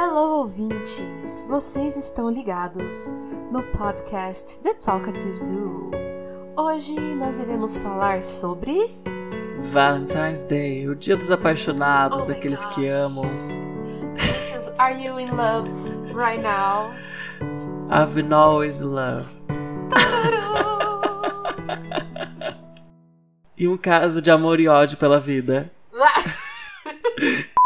Hello, ouvintes! Vocês estão ligados no podcast The Talkative Duo. Hoje nós iremos falar sobre. Valentine's Day, o dia dos apaixonados, Oh daqueles que amam. This is Are You in Love Right Now? I've been always in love. E um caso de amor e ódio pela vida.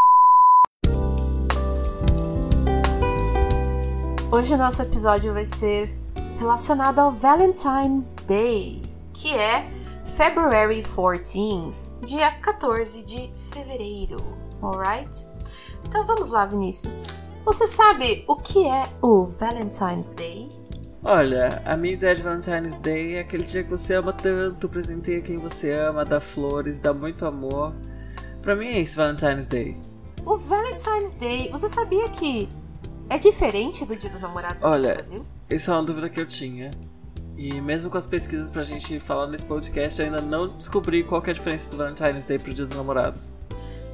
Hoje o nosso episódio vai ser relacionado ao Valentine's Day, que é February 14th, dia 14 de fevereiro, alright? Então vamos lá, Vinícius. Você sabe o que é o Valentine's Day? Olha, a minha ideia de Valentine's Day é aquele dia que você ama tanto, presenteia quem você ama, dá flores, dá muito amor. Pra mim é isso, Valentine's Day. O Valentine's Day, você sabia que é diferente do Dia dos Namorados Olha, no Brasil? Isso é uma dúvida que eu tinha. E mesmo com as pesquisas pra gente falar nesse podcast, eu ainda não descobri qual é a diferença do Valentine's Day pro Dia dos Namorados.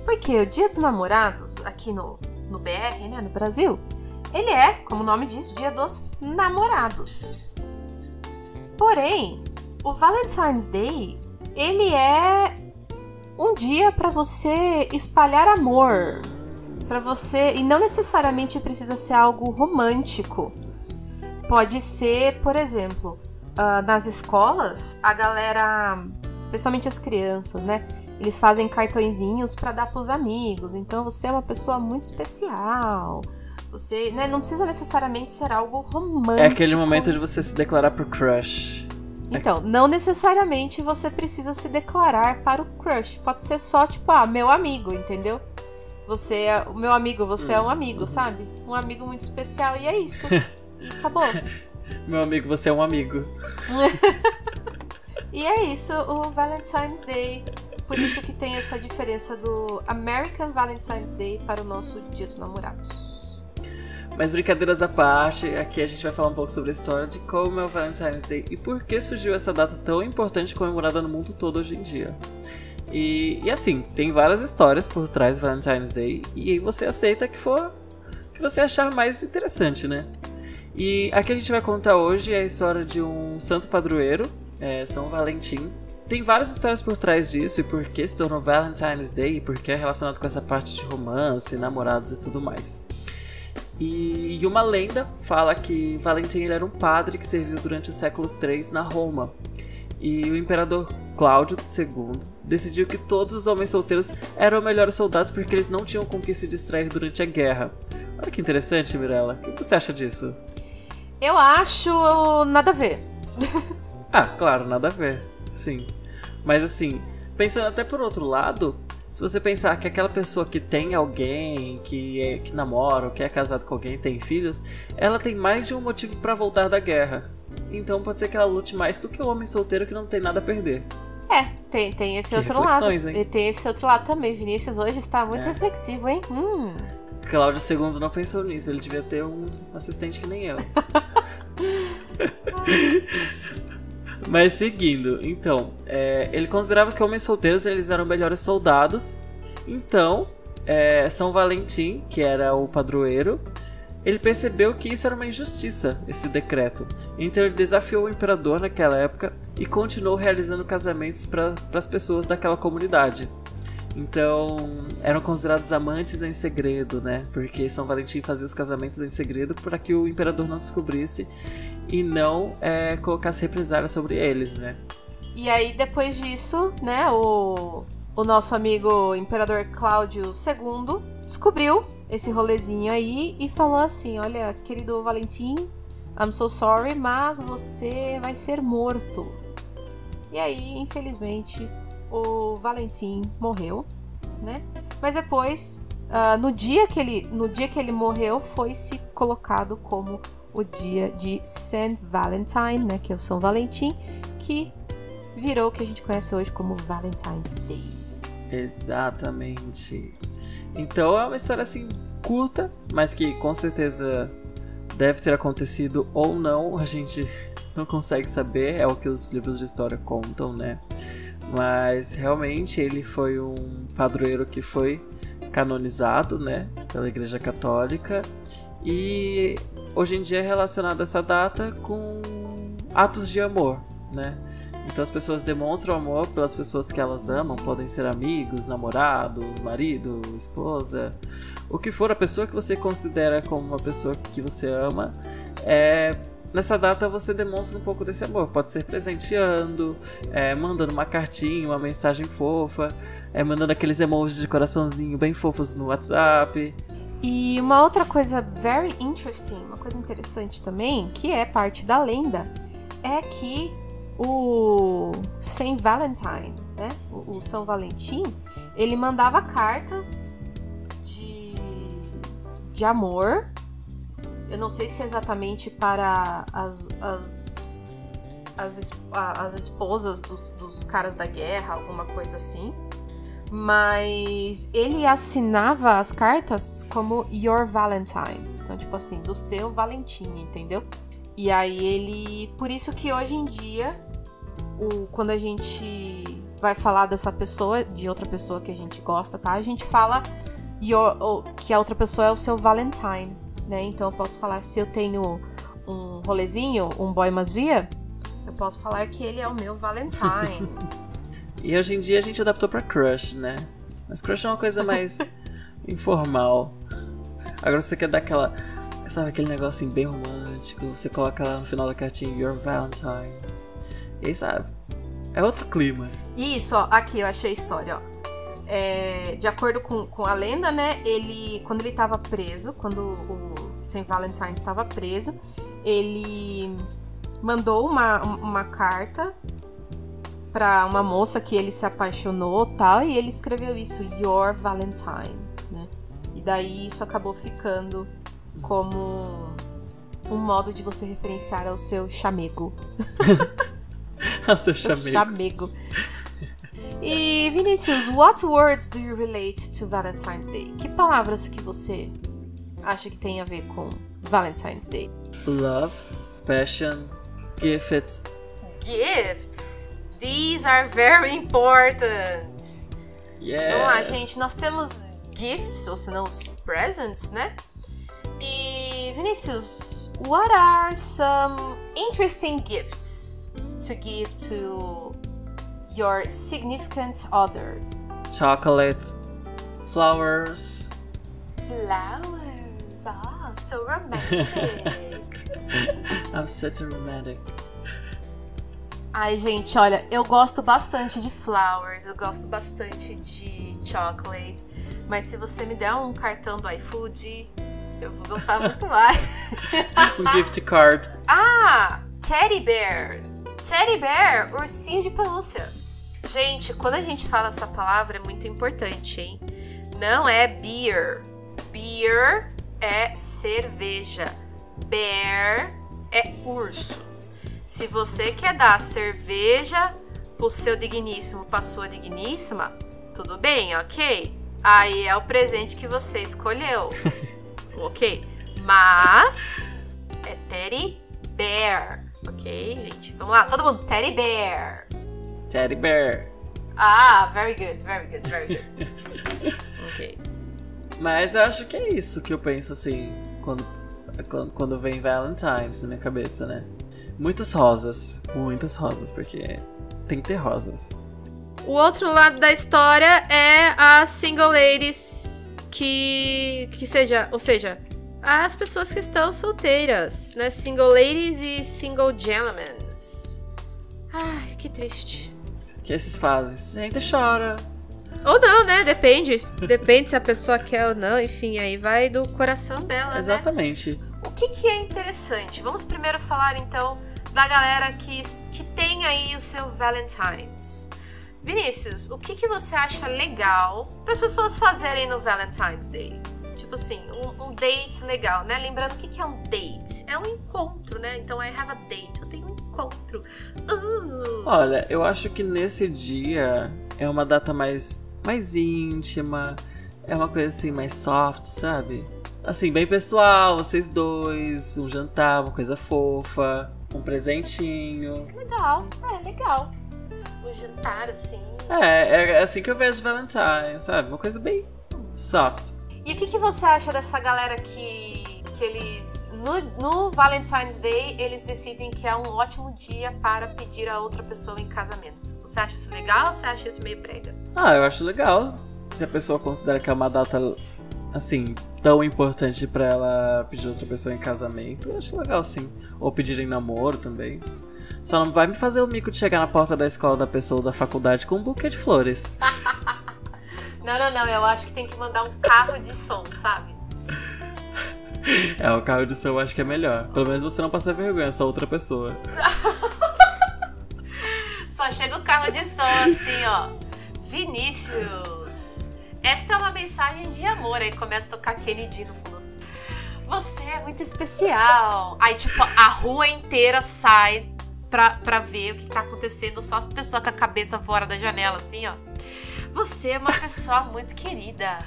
Porque o Dia dos Namorados, aqui no, no BR, né, no Brasil, ele é, como o nome diz, Dia dos Namorados. Porém, o Valentine's Day, ele é um dia pra você espalhar amor, Pra você e não necessariamente precisa ser algo romântico. Pode ser, por exemplo, ah, nas escolas, a galera, especialmente as crianças, né? Eles fazem cartõezinhos pra dar pros amigos. Então você é uma pessoa muito especial. Você, né, não precisa necessariamente ser algo romântico. É aquele momento de você se declarar pro crush. Então, não necessariamente você precisa se declarar para o crush. Pode ser só, tipo, ah, meu amigo, entendeu? Você é o meu amigo, você é um amigo, sabe? Um amigo muito especial e é isso. E acabou. Meu amigo, você é um amigo. E é isso, o Valentine's Day. Por isso que tem essa diferença do American Valentine's Day para o nosso Dia dos Namorados. Mas brincadeiras à parte, aqui a gente vai falar um pouco sobre a história de como é o Valentine's Day e por que surgiu essa data tão importante comemorada no mundo todo hoje em dia. E, e assim, tem várias histórias por trás do Valentine's Day e aí você aceita que for que você achar mais interessante, né? E aqui a gente vai contar hoje a história de um santo padroeiro, é, São Valentim. Tem várias histórias por trás disso e por que se tornou Valentine's Day e por que é relacionado com essa parte de romance, namorados e tudo mais. E, uma lenda fala que Valentim era um padre que serviu durante o século III na Roma. E o imperador Cláudio II decidiu que todos os homens solteiros eram melhores soldados porque eles não tinham com que se distrair durante a guerra. Olha que interessante, Mirella. O que você acha disso? Eu acho nada a ver. Ah, claro, nada a ver. Sim. Mas assim, pensando até por outro lado, se você pensar que aquela pessoa que tem alguém, que, é, que namora, ou que é casado com alguém, tem filhos, ela tem mais de um motivo pra voltar da guerra. Então pode ser que ela lute mais do que o homem solteiro que não tem nada a perder. É, tem, tem esse Que outro lado. hein? E tem esse outro lado também. Vinícius hoje está muito É. reflexivo, hein? Hum. Cláudio II não pensou nisso, ele devia ter um assistente que nem eu. Mas seguindo, então, é, ele considerava que homens solteiros eles eram melhores soldados. Então, é, São Valentim, que era o padroeiro, ele percebeu que isso era uma injustiça, esse decreto. Então ele desafiou o imperador naquela época e continuou realizando casamentos para as pessoas daquela comunidade. Então, eram considerados amantes em segredo, né? Porque São Valentim fazia os casamentos em segredo para que o imperador não descobrisse e não é, colocasse represália sobre eles, né? E aí, depois disso, né, o, o nosso amigo Imperador Cláudio II descobriu esse rolezinho aí e falou assim: Olha, querido Valentim, I'm so sorry, mas você vai ser morto. E aí, infelizmente, o Valentim morreu, né? Mas depois, ah, no, dia que ele, no dia que ele morreu, foi se colocado como o dia de Saint Valentine, né? Que é o São Valentim, que virou o que a gente conhece hoje como Valentine's Day. Exatamente. Então é uma história assim curta, mas que com certeza deve ter acontecido ou não, a gente não consegue saber, é o que os livros de história contam, né? Mas realmente ele foi um padroeiro que foi canonizado, né, pela Igreja Católica. E hoje em dia é relacionada essa data com atos de amor, né? Então as pessoas demonstram amor pelas pessoas que elas amam, podem ser amigos, namorados, marido, esposa, o que for a pessoa que você considera como uma pessoa que você ama. É, nessa data você demonstra um pouco desse amor. Pode ser presenteando, é, mandando uma cartinha, uma mensagem fofa, é, mandando aqueles emojis de coraçãozinho bem fofos no WhatsApp. E uma outra coisa very interesting, uma coisa interessante também, que é parte da lenda, é que o Saint Valentine, né? O, São Valentim, ele mandava cartas de, de amor. Eu não sei se é exatamente para as, as, as, as esposas dos, dos caras da guerra, alguma coisa assim. Mas ele assinava as cartas como Your Valentine. Então, tipo assim, do seu Valentim, entendeu? E aí ele. Por isso que hoje em dia o, quando a gente vai falar dessa pessoa, de outra pessoa que a gente gosta, tá? A gente fala your, que a outra pessoa é o seu Valentine, né? Então eu posso falar se eu tenho um rolezinho, um boy magia, eu posso falar que ele é o meu Valentine. e hoje em dia a gente adaptou para crush, né? Mas crush é uma coisa mais informal. Agora você quer dar aquela. Sabe aquele negocinho bem romântico? Você coloca lá no final da cartinha Your Valentine. E sabe? É outro clima. Isso, ó, aqui eu achei a história, ó. É, de acordo com, com a lenda, né? Ele, quando ele estava preso, quando o Saint Valentine estava preso, ele mandou uma, uma carta para uma moça que ele se apaixonou tal e ele escreveu isso Your Valentine né e daí isso acabou ficando como um modo de você referenciar ao seu chamego Seu chamego. chamego. E Vinícius, what words do you relate to Valentine's Day? Que palavras que você acha que tem a ver com Valentine's Day? Love, passion, gifts. Gifts. These are very important. Yeah. Vamos lá, gente. Nós temos gifts, ou se não os presents, né? E Vinícius, what are some interesting gifts? To give to your significant other? Chocolates, flowers. Flowers. Ah, so romantic. I'm such a romantic. Ai, gente, olha, eu gosto bastante de flowers, eu gosto bastante de chocolate, mas se você me der um cartão do iFood, eu vou gostar muito mais. um gift card. Ah, teddy bear. Teddy bear, ursinho de pelúcia. Gente, quando a gente fala essa palavra é muito importante, hein? Não é beer. Beer é cerveja. Bear é urso. Se você quer dar cerveja pro seu digníssimo, pra sua digníssima, tudo bem, ok? Aí é o presente que você escolheu. ok? Mas é Teddy Bear. Ok, gente. Vamos lá, todo mundo. Teddy Bear. Teddy Bear. Ah, very good, very good, very good. ok. Mas eu acho que é isso que eu penso assim quando, quando vem Valentine's na minha cabeça, né? Muitas rosas. Muitas rosas, porque tem que ter rosas. O outro lado da história é as single ladies que. que seja. Ou seja, as pessoas que estão solteiras, né? Single ladies e single gentlemen. Ai, que triste. O que esses fazem? Senta e chora. Ou não, né? Depende. Depende se a pessoa quer ou não. Enfim, aí vai do coração dela, né? Exatamente. Né? O que, que é interessante? Vamos primeiro falar, então, da galera que, que tem aí o seu Valentine's. Vinícius, o que, que você acha legal para as pessoas fazerem no Valentine's Day? Tipo assim, um, um date legal, né? Lembrando o que, que é um date? É um encontro, né? Então, I have a date, eu tenho um encontro. Uh! Olha, eu acho que nesse dia é uma data mais, mais íntima, é uma coisa assim mais soft, sabe? Assim, bem pessoal, vocês dois, um jantar, uma coisa fofa, um presentinho. Legal, é legal. Um jantar assim. É, é assim que eu vejo Valentine, sabe? Uma coisa bem Soft. E o que, que você acha dessa galera que, que eles. No, no Valentine's Day, eles decidem que é um ótimo dia para pedir a outra pessoa em casamento? Você acha isso legal ou você acha isso meio brega? Ah, eu acho legal. Se a pessoa considera que é uma data, assim, tão importante pra ela pedir outra pessoa em casamento, eu acho legal sim. Ou pedir em namoro também. Só não vai me fazer o mico de chegar na porta da escola da pessoa ou da faculdade com um buquê de flores. Não, não, não. Eu acho que tem que mandar um carro de som, sabe? É, o carro de som eu acho que é melhor. Pelo menos você não passa vergonha, só outra pessoa. Só chega o carro de som assim, ó. Vinícius, esta é uma mensagem de amor. Aí começa a tocar Kennedy no fundo. Você é muito especial. Aí, tipo, a rua inteira sai pra, pra ver o que tá acontecendo. Só as pessoas com a cabeça fora da janela, assim, ó. Você é uma pessoa muito querida.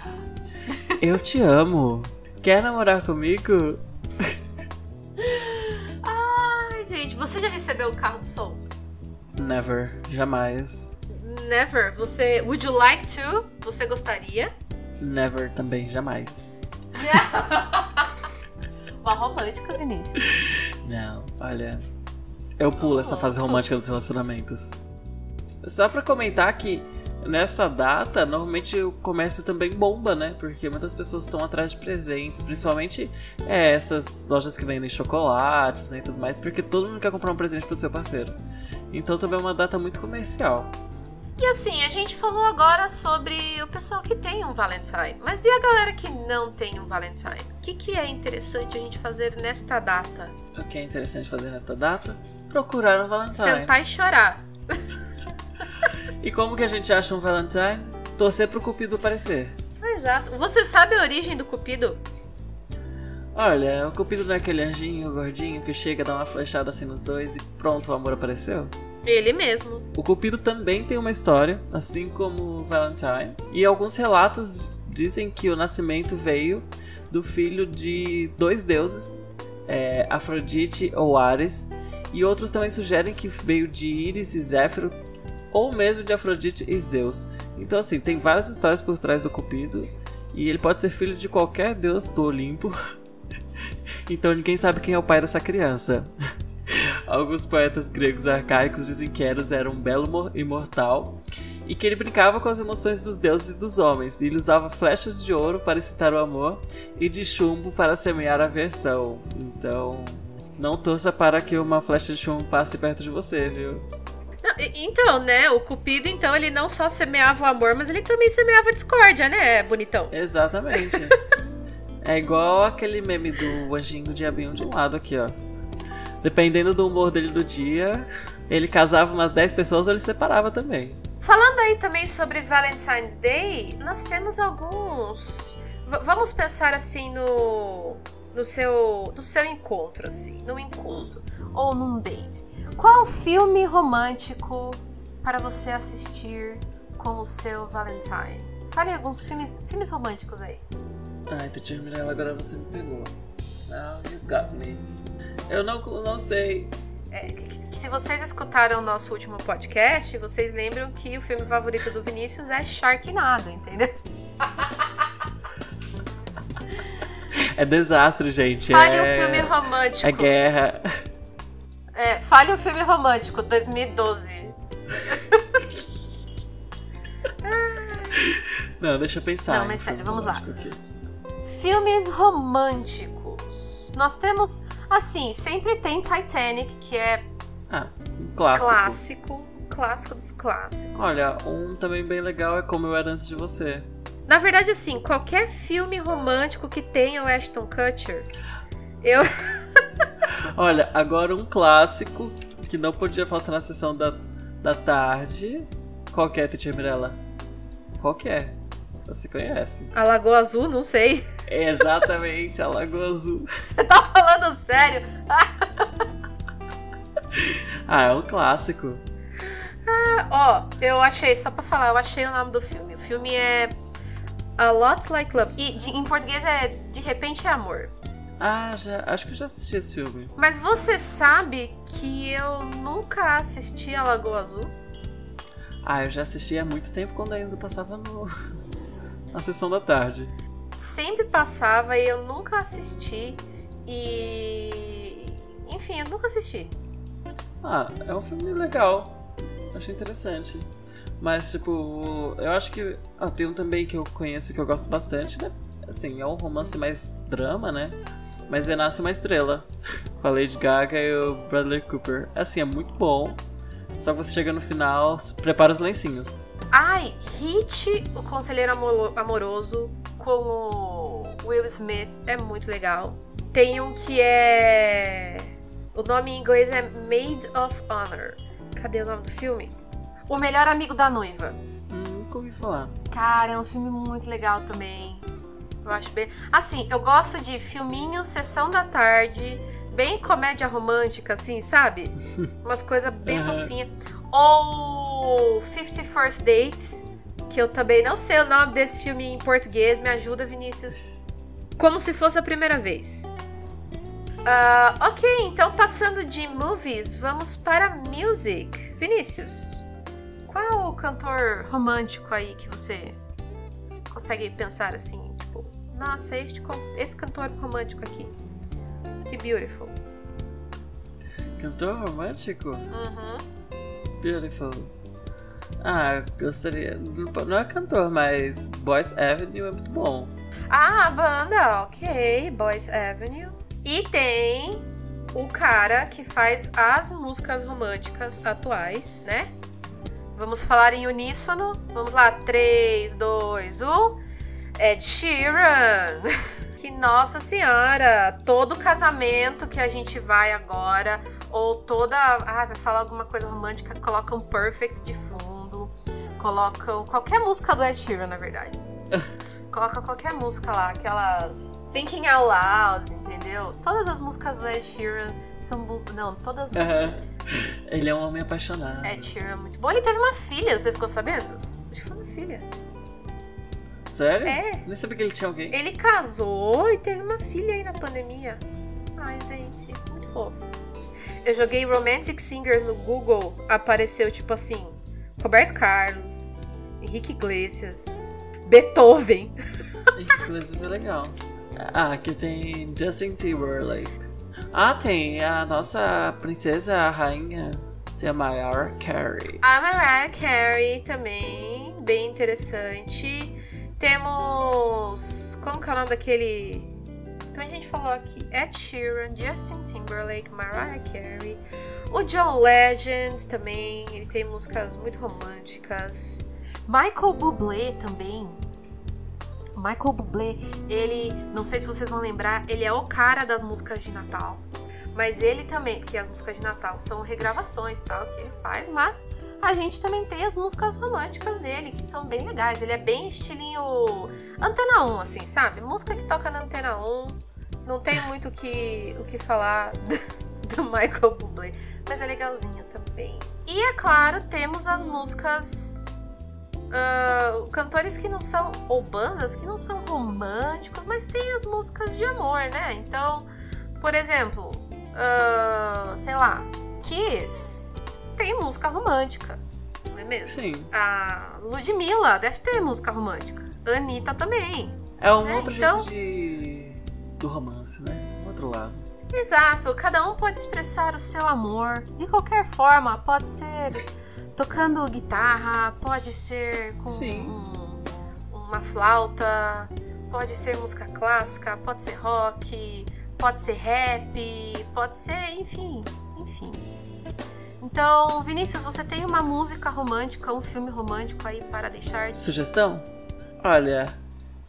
Eu te amo. Quer namorar comigo? Ai, gente, você já recebeu o carro do som? Never. Jamais. Never. Você. Would you like to? Você gostaria? Never também, jamais. Uma romântica, Vinícius. Não, olha. Eu pulo essa fase romântica dos relacionamentos. Só pra comentar que nessa data, normalmente o comércio também bomba, né? Porque muitas pessoas estão atrás de presentes, principalmente é, essas lojas que vendem chocolates né, e tudo mais, porque todo mundo quer comprar um presente pro seu parceiro. Então também é uma data muito comercial. E assim, a gente falou agora sobre o pessoal que tem um Valentine. Mas e a galera que não tem um Valentine? O que, que é interessante a gente fazer nesta data? O que é interessante fazer nesta data? Procurar um Valentine. Sentar e chorar. E como que a gente acha um Valentine? Torcer pro Cupido aparecer. Exato. Você sabe a origem do Cupido? Olha, o Cupido não é aquele anjinho gordinho que chega, dá uma flechada assim nos dois e pronto, o amor apareceu? Ele mesmo. O Cupido também tem uma história, assim como o Valentine. E alguns relatos dizem que o nascimento veio do filho de dois deuses, é, Afrodite ou Ares. E outros também sugerem que veio de Íris e Zéfiro, ou mesmo de Afrodite e Zeus. Então, assim, tem várias histórias por trás do Cupido. E ele pode ser filho de qualquer deus do Olimpo. então ninguém sabe quem é o pai dessa criança. Alguns poetas gregos arcaicos dizem que Eros era um belo imortal e que ele brincava com as emoções dos deuses e dos homens. E ele usava flechas de ouro para excitar o amor e de chumbo para semear a aversão. Então, não torça para que uma flecha de chumbo passe perto de você, viu? Então, né? O Cupido, então, ele não só semeava o amor, mas ele também semeava a discórdia, né, bonitão? Exatamente. é igual aquele meme do anjinho diabinho de um lado aqui, ó. Dependendo do humor dele do dia, ele casava umas 10 pessoas ou ele separava também. Falando aí também sobre Valentine's Day, nós temos alguns. V vamos pensar assim no. No seu, no seu encontro, assim, no encontro. Ou num date. Qual filme romântico para você assistir com o seu Valentine? Fale alguns filmes, filmes românticos aí. Ai, Teacher Mirella, agora você me pegou. Now you got me. Eu não, não sei. É, que, que, se vocês escutaram o nosso último podcast, vocês lembram que o filme favorito do Vinícius é Sharknado, entendeu? É desastre, gente. Fale é... um filme romântico. É guerra. É, fale um filme romântico, 2012. Não, deixa eu pensar. Não, mas sério, vamos lá. Aqui. Filmes românticos. Nós temos, assim, sempre tem Titanic, que é ah, um clássico. Clássico, clássico dos clássicos. Olha, um também bem legal é Como Eu Era Antes de Você. Na verdade, assim, qualquer filme romântico que tenha o Ashton Kutcher, eu. Olha, agora um clássico que não podia faltar na sessão da, da tarde. Qual que é, Tia Mirella? Qual que é? Você conhece? A Lagoa Azul? Não sei. Exatamente, a Lagoa Azul. Você tá falando sério? ah, é um clássico. Ah, ó, eu achei, só pra falar, eu achei o nome do filme. O filme é A Lot Like Love. E de, em português é De Repente é Amor. Ah, já, acho que eu já assisti esse filme. Mas você sabe que eu nunca assisti a Lagoa Azul? Ah, eu já assisti há muito tempo quando ainda passava no, na sessão da tarde. Sempre passava e eu nunca assisti. E. Enfim, eu nunca assisti. Ah, é um filme legal. Achei interessante. Mas, tipo, eu acho que. Ah, tem um também que eu conheço que eu gosto bastante, né? Assim, é um romance mais drama, né? Mas Renasce uma Estrela. Com a Lady Gaga e o Bradley Cooper. Assim, é muito bom. Só que você chega no final, prepara os lencinhos. Ai, Hit, o Conselheiro Amoroso, com o Will Smith, é muito legal. Tem um que é. O nome em inglês é Maid of Honor. Cadê o nome do filme? O Melhor Amigo da Noiva. Hum, nunca ouvi falar. Cara, é um filme muito legal também. Eu acho bem. Assim, eu gosto de filminho, sessão da tarde, bem comédia romântica, assim, sabe? Umas coisas bem uhum. fofinhas. Ou Fifty First Dates, que eu também não sei o nome desse filme em português. Me ajuda, Vinícius. Como se fosse a primeira vez. Uh, ok, então passando de movies, vamos para music. Vinícius, qual é o cantor romântico aí que você consegue pensar assim, nossa, este, esse cantor romântico aqui. Que beautiful. Cantor romântico? Uhum. Beautiful. Ah, gostaria. Não é cantor, mas Boys Avenue é muito bom. Ah, a banda, ok. Boys Avenue. E tem o cara que faz as músicas românticas atuais, né? Vamos falar em uníssono. Vamos lá, 3, 2, 1. Ed Sheeran. Que nossa senhora, todo casamento que a gente vai agora, ou toda. Ah, vai falar alguma coisa romântica, colocam Perfect de fundo, colocam qualquer música do Ed Sheeran, na verdade. Coloca qualquer música lá, aquelas. Thinking Out Loud, entendeu? Todas as músicas do Ed Sheeran são músicas. Não, todas. Uhum. Ele é um homem apaixonado. Ed Sheeran é muito bom. Ele teve uma filha, você ficou sabendo? Acho que foi uma filha. Sério? É. Nem sabia que ele tinha alguém. Ele casou e teve uma filha aí na pandemia. Ai, gente, muito fofo. Eu joguei Romantic Singers no Google, apareceu tipo assim: Roberto Carlos, Henrique Iglesias, Beethoven. Henrique Iglesias é legal. Ah, aqui tem Justin Timberlake. Ah, tem a nossa princesa, a rainha. Tem a Mariah Carey. A Mariah Carey também, bem interessante. Temos. Como que é o nome daquele. Então a gente falou aqui: Ed Sheeran, Justin Timberlake, Mariah Carey. O John Legend também, ele tem músicas muito românticas. Michael Bublé também. Michael Bublé, ele, não sei se vocês vão lembrar, ele é o cara das músicas de Natal. Mas ele também, porque as músicas de Natal são regravações, tal, que ele faz, mas a gente também tem as músicas românticas dele, que são bem legais. Ele é bem estilinho Antena 1, assim, sabe? Música que toca na Antena 1. Não tem muito o que, o que falar do Michael Bublé, mas é legalzinho também. E é claro, temos as músicas. Uh, cantores que não são. ou bandas que não são românticos, mas tem as músicas de amor, né? Então, por exemplo, uh, sei lá, Kiss tem música romântica, não é mesmo? Sim. A Ludmilla deve ter música romântica. Anitta também. É um né? outro então... jeito de... do romance, né? outro lado. Exato, cada um pode expressar o seu amor de qualquer forma, pode ser tocando guitarra, pode ser com um, uma flauta, pode ser música clássica, pode ser rock, pode ser rap, pode ser, enfim, enfim. Então, Vinícius, você tem uma música romântica, um filme romântico aí para deixar? Sugestão? Olha,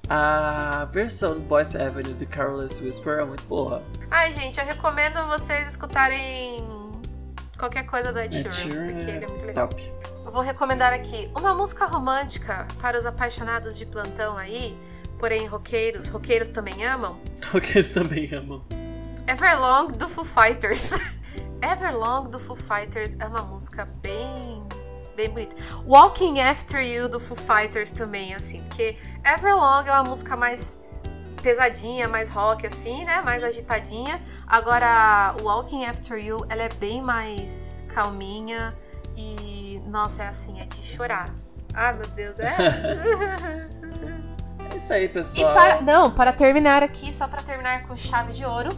a versão do Boys Avenue de Careless Whisper é muito boa. Ai, gente, eu recomendo vocês escutarem qualquer coisa do Ed Sheeran, porque ele é muito legal. Top. Eu vou recomendar aqui uma música romântica para os apaixonados de plantão aí porém roqueiros, roqueiros também amam. Roqueiros também amam. Everlong do Foo Fighters. Everlong do Foo Fighters é uma música bem bem bonita. Walking After You do Foo Fighters também assim, porque Everlong é uma música mais pesadinha, mais rock assim, né? Mais agitadinha. Agora, Walking After You, ela é bem mais calminha e nossa, é assim, é de chorar. Ai, meu Deus, é isso aí, pessoal. E para, não, para terminar aqui, só para terminar com chave de ouro,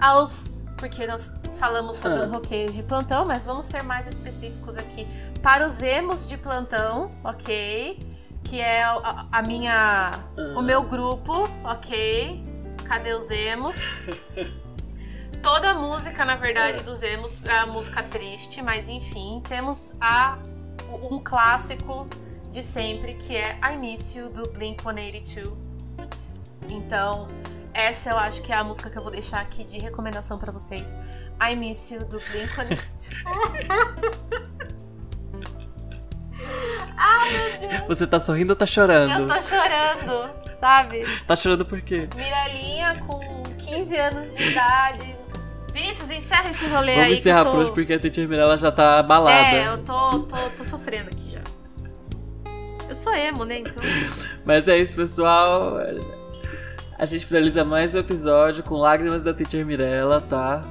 aos. Porque nós falamos sobre Ah. os roqueiros de plantão, mas vamos ser mais específicos aqui. Para os emos de plantão, ok? Que é a, a minha. O meu grupo, ok? Cadê os emos? Toda a música, na verdade, dos emos é a música triste, mas enfim, temos a, um clássico de sempre que é I Miss You do Blink 182. Então, essa eu acho que é a música que eu vou deixar aqui de recomendação pra vocês. I Miss You do Blink 182. Você tá sorrindo ou tá chorando? Eu tô chorando, sabe? Tá chorando por quê? Miralhinha com 15 anos de idade. Vinícius, encerra esse rolê Vamos aí. encerrar que eu por tô... hoje porque a Teacher Mirella já tá abalada. É, eu tô, tô, tô sofrendo aqui sou emo, né? Então. Mas é isso, pessoal. A gente finaliza mais um episódio com lágrimas da Teacher Mirella, tá?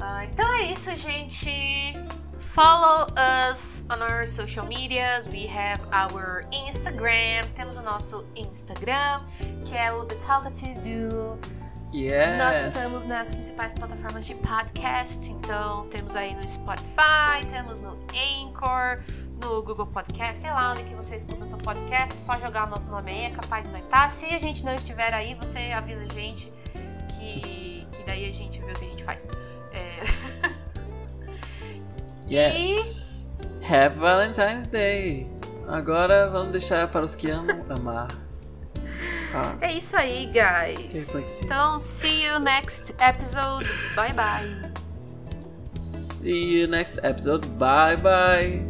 Ah, então é isso, gente. Follow us on our social medias. We have our Instagram. Temos o nosso Instagram, que é o The Talkative Duo. Yes. Nós estamos nas principais plataformas de podcast. Então, temos aí no Spotify, temos no Anchor, no Google Podcast, sei lá onde que você escuta seu podcast. Só jogar o nosso nome aí, é capaz de nós estar. Se a gente não estiver aí, você avisa a gente que, que daí a gente vê o que a gente faz. É... Yes. Happy Valentine's Day. Agora vamos deixar para os que amam amar. Ah, É isso aí, guys. Então, see you next episode. Bye bye. see you next episode. Bye bye.